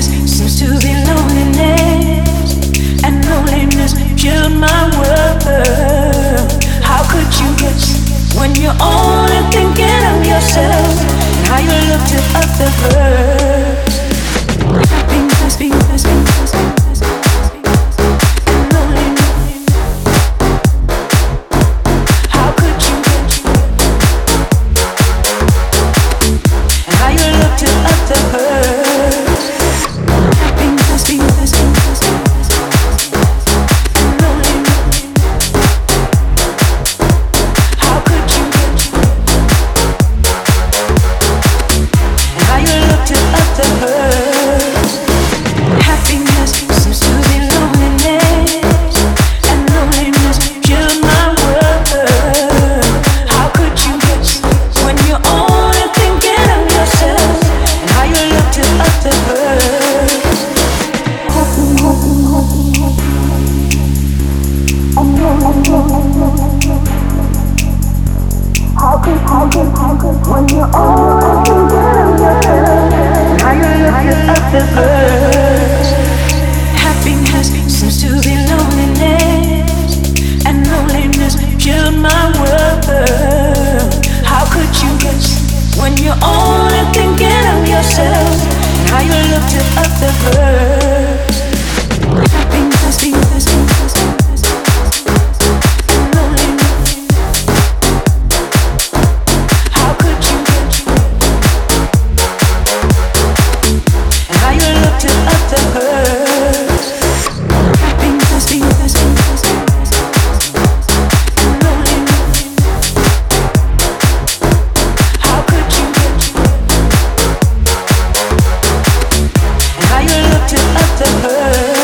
Seems to be loneliness, to that hurt